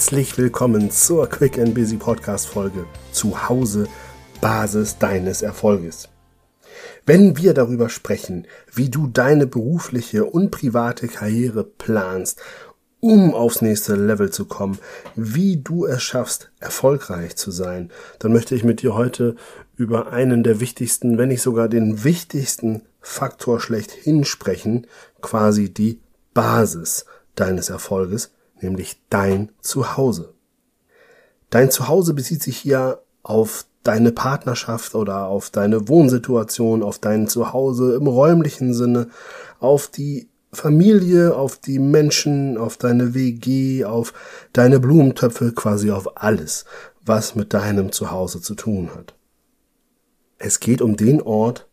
Herzlich willkommen zur Quick and Busy Podcast Folge Zu Hause Basis deines Erfolges. Wenn wir darüber sprechen, wie du deine berufliche und private Karriere planst, um aufs nächste Level zu kommen, wie du es schaffst, erfolgreich zu sein, dann möchte ich mit dir heute über einen der wichtigsten, wenn nicht sogar den wichtigsten Faktor schlechthin sprechen, quasi die Basis deines Erfolges, nämlich dein Zuhause. Dein Zuhause bezieht sich hier auf deine Partnerschaft oder auf deine Wohnsituation, auf dein Zuhause im räumlichen Sinne, auf die Familie, auf die Menschen, auf deine WG, auf deine Blumentöpfe, quasi auf alles, was mit deinem Zuhause zu tun hat. Es geht um den Ort,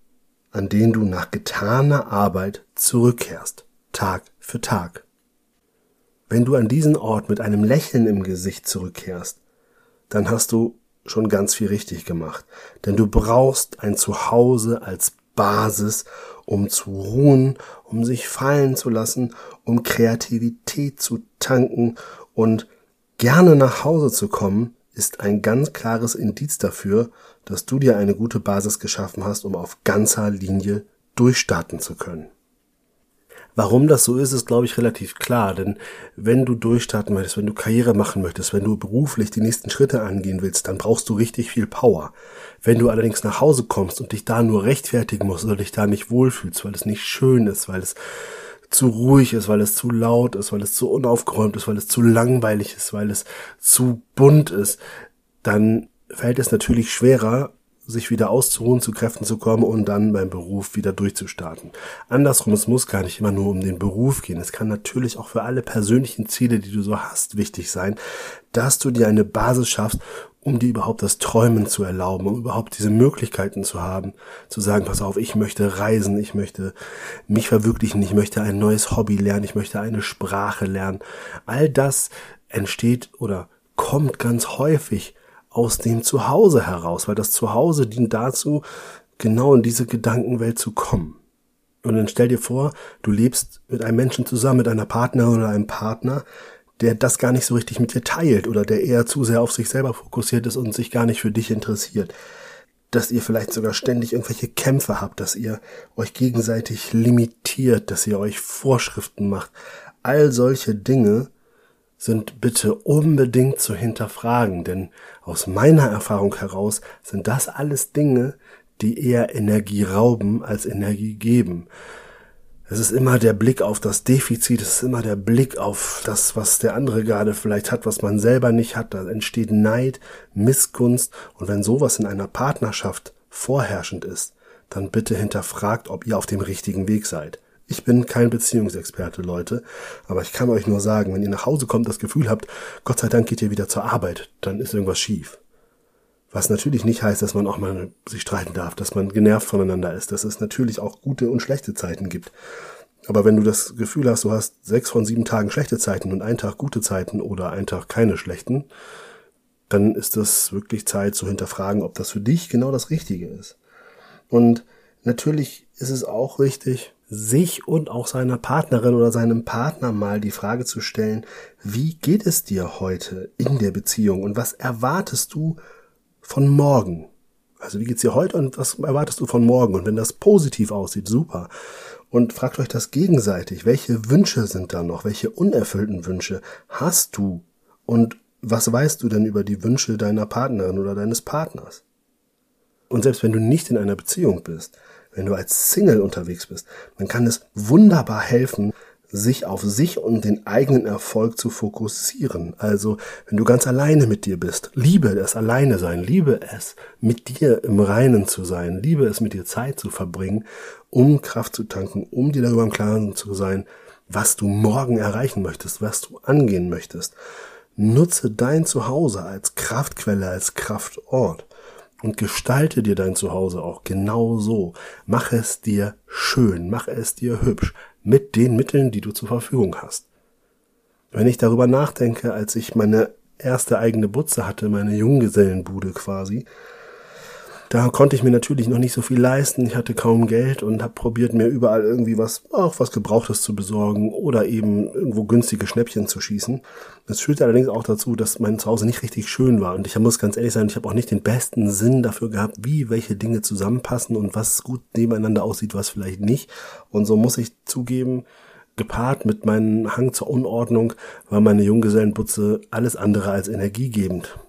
an den du nach getaner Arbeit zurückkehrst, Tag für Tag. Wenn du an diesen Ort mit einem Lächeln im Gesicht zurückkehrst, dann hast du schon ganz viel richtig gemacht. Denn du brauchst ein Zuhause als Basis, um zu ruhen, um sich fallen zu lassen, um Kreativität zu tanken und gerne nach Hause zu kommen, ist ein ganz klares Indiz dafür, dass du dir eine gute Basis geschaffen hast, um auf ganzer Linie durchstarten zu können. Warum das so ist, ist, glaube ich, relativ klar. Denn wenn du durchstarten möchtest, wenn du Karriere machen möchtest, wenn du beruflich die nächsten Schritte angehen willst, dann brauchst du richtig viel Power. Wenn du allerdings nach Hause kommst und dich da nur rechtfertigen musst oder dich da nicht wohlfühlst, weil es nicht schön ist, weil es zu ruhig ist, weil es zu laut ist, weil es zu unaufgeräumt ist, weil es zu langweilig ist, weil es zu bunt ist, dann fällt es natürlich schwerer, sich wieder auszuruhen, zu Kräften zu kommen und dann beim Beruf wieder durchzustarten. Andersrum, es muss gar nicht immer nur um den Beruf gehen. Es kann natürlich auch für alle persönlichen Ziele, die du so hast, wichtig sein, dass du dir eine Basis schaffst, um dir überhaupt das Träumen zu erlauben, um überhaupt diese Möglichkeiten zu haben, zu sagen, pass auf, ich möchte reisen, ich möchte mich verwirklichen, ich möchte ein neues Hobby lernen, ich möchte eine Sprache lernen. All das entsteht oder kommt ganz häufig aus dem Zuhause heraus, weil das Zuhause dient dazu, genau in diese Gedankenwelt zu kommen. Und dann stell dir vor, du lebst mit einem Menschen zusammen, mit einer Partnerin oder einem Partner, der das gar nicht so richtig mit dir teilt oder der eher zu sehr auf sich selber fokussiert ist und sich gar nicht für dich interessiert. Dass ihr vielleicht sogar ständig irgendwelche Kämpfe habt, dass ihr euch gegenseitig limitiert, dass ihr euch Vorschriften macht. All solche Dinge sind bitte unbedingt zu hinterfragen, denn aus meiner Erfahrung heraus sind das alles Dinge, die eher Energie rauben als Energie geben. Es ist immer der Blick auf das Defizit, es ist immer der Blick auf das, was der andere gerade vielleicht hat, was man selber nicht hat. Da entsteht Neid, Missgunst und wenn sowas in einer Partnerschaft vorherrschend ist, dann bitte hinterfragt, ob ihr auf dem richtigen Weg seid. Ich bin kein Beziehungsexperte, Leute, aber ich kann euch nur sagen, wenn ihr nach Hause kommt, das Gefühl habt, Gott sei Dank geht ihr wieder zur Arbeit, dann ist irgendwas schief. Was natürlich nicht heißt, dass man auch mal sich streiten darf, dass man genervt voneinander ist, dass es natürlich auch gute und schlechte Zeiten gibt. Aber wenn du das Gefühl hast, du hast sechs von sieben Tagen schlechte Zeiten und einen Tag gute Zeiten oder einen Tag keine schlechten, dann ist das wirklich Zeit zu hinterfragen, ob das für dich genau das Richtige ist. Und natürlich ist es auch richtig, sich und auch seiner Partnerin oder seinem Partner mal die Frage zu stellen, wie geht es dir heute in der Beziehung und was erwartest du von morgen? Also wie geht's dir heute und was erwartest du von morgen? Und wenn das positiv aussieht, super. Und fragt euch das gegenseitig. Welche Wünsche sind da noch? Welche unerfüllten Wünsche hast du? Und was weißt du denn über die Wünsche deiner Partnerin oder deines Partners? Und selbst wenn du nicht in einer Beziehung bist, wenn du als Single unterwegs bist, dann kann es wunderbar helfen, sich auf sich und den eigenen Erfolg zu fokussieren. Also, wenn du ganz alleine mit dir bist, liebe es alleine sein, liebe es mit dir im Reinen zu sein, liebe es mit dir Zeit zu verbringen, um Kraft zu tanken, um dir darüber im Klaren zu sein, was du morgen erreichen möchtest, was du angehen möchtest. Nutze dein Zuhause als Kraftquelle, als Kraftort und gestalte dir dein Zuhause auch genau so. Mach es dir schön, mach es dir hübsch mit den Mitteln, die du zur Verfügung hast. Wenn ich darüber nachdenke, als ich meine erste eigene Butze hatte, meine Junggesellenbude quasi, Da konnte ich mir natürlich noch nicht so viel leisten. Ich hatte kaum Geld und habe probiert, mir überall irgendwie was, auch was Gebrauchtes zu besorgen oder eben irgendwo günstige Schnäppchen zu schießen. Das führte allerdings auch dazu, dass mein Zuhause nicht richtig schön war. Und ich muss ganz ehrlich sein, ich habe auch nicht den besten Sinn dafür gehabt, wie welche Dinge zusammenpassen und was gut nebeneinander aussieht, was vielleicht nicht. Und so muss ich zugeben, gepaart mit meinem Hang zur Unordnung war meine Junggesellenbutze alles andere als energiegebend.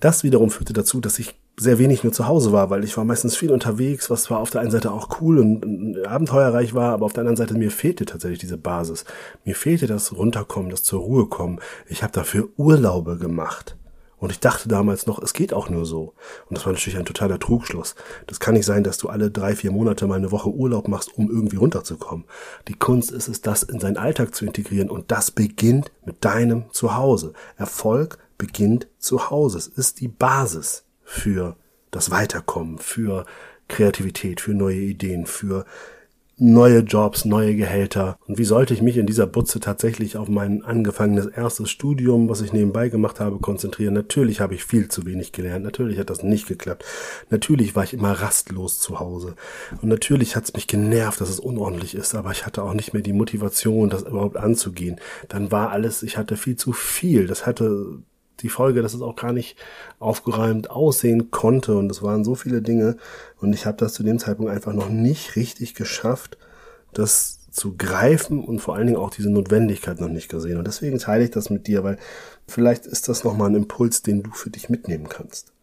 Das wiederum führte dazu, dass ich sehr wenig nur zu Hause war, weil ich war meistens viel unterwegs, was zwar auf der einen Seite auch cool und abenteuerreich war, aber auf der anderen Seite mir fehlte tatsächlich diese Basis. Mir fehlte das Runterkommen, das zur Ruhe kommen. Ich habe dafür Urlaube gemacht. Und ich dachte damals noch, es geht auch nur so. Und das war natürlich ein totaler Trugschluss. Das kann nicht sein, dass du alle drei, vier Monate mal eine Woche Urlaub machst, um irgendwie runterzukommen. Die Kunst ist es, das in seinen Alltag zu integrieren. Und das beginnt mit deinem Zuhause. Erfolg beginnt zu Hause. Es ist die Basis für das Weiterkommen, für Kreativität, für neue Ideen, für neue Jobs, neue Gehälter. Und wie sollte ich mich in dieser Butze tatsächlich auf mein angefangenes erstes Studium, was ich nebenbei gemacht habe, konzentrieren? Natürlich habe ich viel zu wenig gelernt. Natürlich hat das nicht geklappt. Natürlich war ich immer rastlos zu Hause. Und natürlich hat es mich genervt, dass es unordentlich ist. Aber ich hatte auch nicht mehr die Motivation, das überhaupt anzugehen. Dann war alles, ich hatte viel zu viel. Das hatte die Folge, dass es auch gar nicht aufgeräumt aussehen konnte und es waren so viele Dinge und ich habe das zu dem Zeitpunkt einfach noch nicht richtig geschafft, das zu greifen und vor allen Dingen auch diese Notwendigkeit noch nicht gesehen und deswegen teile ich das mit dir, weil vielleicht ist das nochmal ein Impuls, den du für dich mitnehmen kannst.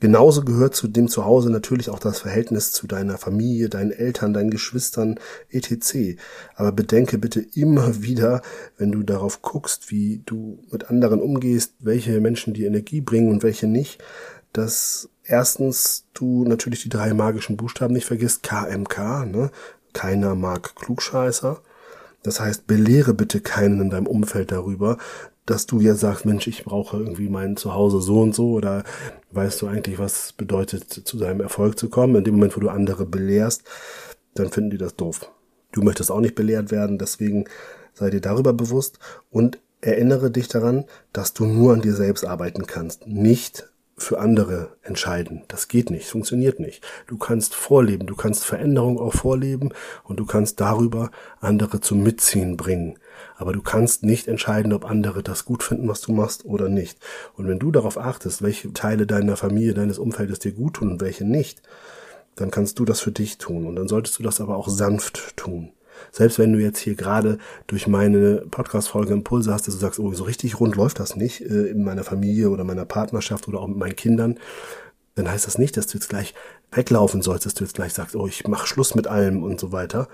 Genauso gehört zu dem Zuhause natürlich auch das Verhältnis zu deiner Familie, deinen Eltern, deinen Geschwistern, etc. Aber bedenke bitte immer wieder, wenn du darauf guckst, wie du mit anderen umgehst, welche Menschen die Energie bringen und welche nicht, dass erstens du natürlich die drei magischen Buchstaben nicht vergisst, KMK, ne? Keiner mag Klugscheißer. Das heißt, belehre bitte keinen in deinem Umfeld darüber, dass du jetzt sagst, Mensch, ich brauche irgendwie mein Zuhause so und so oder weißt du eigentlich, was bedeutet, zu deinem Erfolg zu kommen. In dem Moment, wo du andere belehrst, dann finden die das doof. Du möchtest auch nicht belehrt werden, deswegen sei dir darüber bewusst und erinnere dich daran, dass du nur an dir selbst arbeiten kannst, nicht für andere entscheiden. Das geht nicht, funktioniert nicht. Du kannst vorleben, du kannst Veränderung auch vorleben und du kannst darüber andere zum Mitziehen bringen. Aber du kannst nicht entscheiden, ob andere das gut finden, was du machst oder nicht. Und wenn du darauf achtest, welche Teile deiner Familie, deines Umfeldes dir gut tun und welche nicht, dann kannst du das für dich tun. Und dann solltest du das aber auch sanft tun. Selbst wenn du jetzt hier gerade durch meine Podcast-Folge Impulse hast, dass du sagst, oh, so richtig rund läuft das nicht äh, in meiner Familie oder meiner Partnerschaft oder auch mit meinen Kindern, dann heißt das nicht, dass du jetzt gleich weglaufen sollst, dass du jetzt gleich sagst, oh, ich mach Schluss mit allem und so weiter.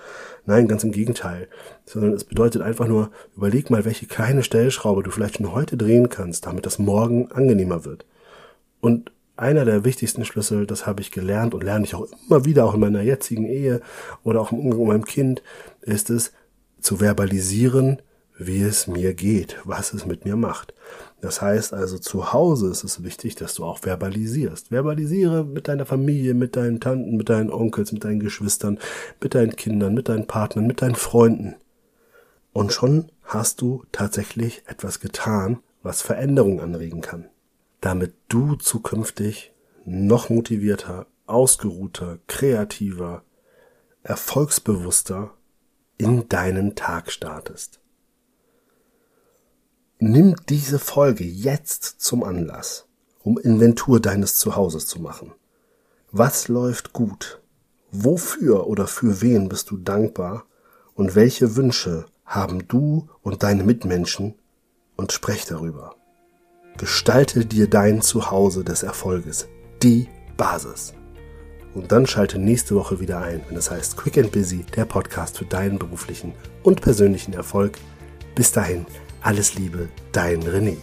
Nein, ganz im Gegenteil. Sondern es bedeutet einfach nur, überleg mal, welche kleine Stellschraube du vielleicht schon heute drehen kannst, damit das morgen angenehmer wird. Und einer der wichtigsten Schlüssel, das habe ich gelernt und lerne ich auch immer wieder, auch in meiner jetzigen Ehe oder auch im Umgang mit meinem Kind, ist es zu verbalisieren, wie es mir geht, was es mit mir macht. Das heißt also, zu Hause ist es wichtig, dass du auch verbalisierst. Verbalisiere mit deiner Familie, mit deinen Tanten, mit deinen Onkels, mit deinen Geschwistern, mit deinen Kindern, mit deinen Partnern, mit deinen Freunden. Und schon hast du tatsächlich etwas getan, was Veränderung anregen kann damit du zukünftig noch motivierter, ausgeruhter, kreativer, erfolgsbewusster in deinen Tag startest. Nimm diese Folge jetzt zum Anlass, um Inventur deines Zuhauses zu machen. Was läuft gut? Wofür oder für wen bist du dankbar? Und welche Wünsche haben du und deine Mitmenschen? Und sprech darüber. Gestalte dir dein Zuhause des Erfolges, die Basis. Und dann schalte nächste Woche wieder ein, wenn es heißt Quick and Busy, der Podcast für deinen beruflichen und persönlichen Erfolg. Bis dahin, alles Liebe, dein René.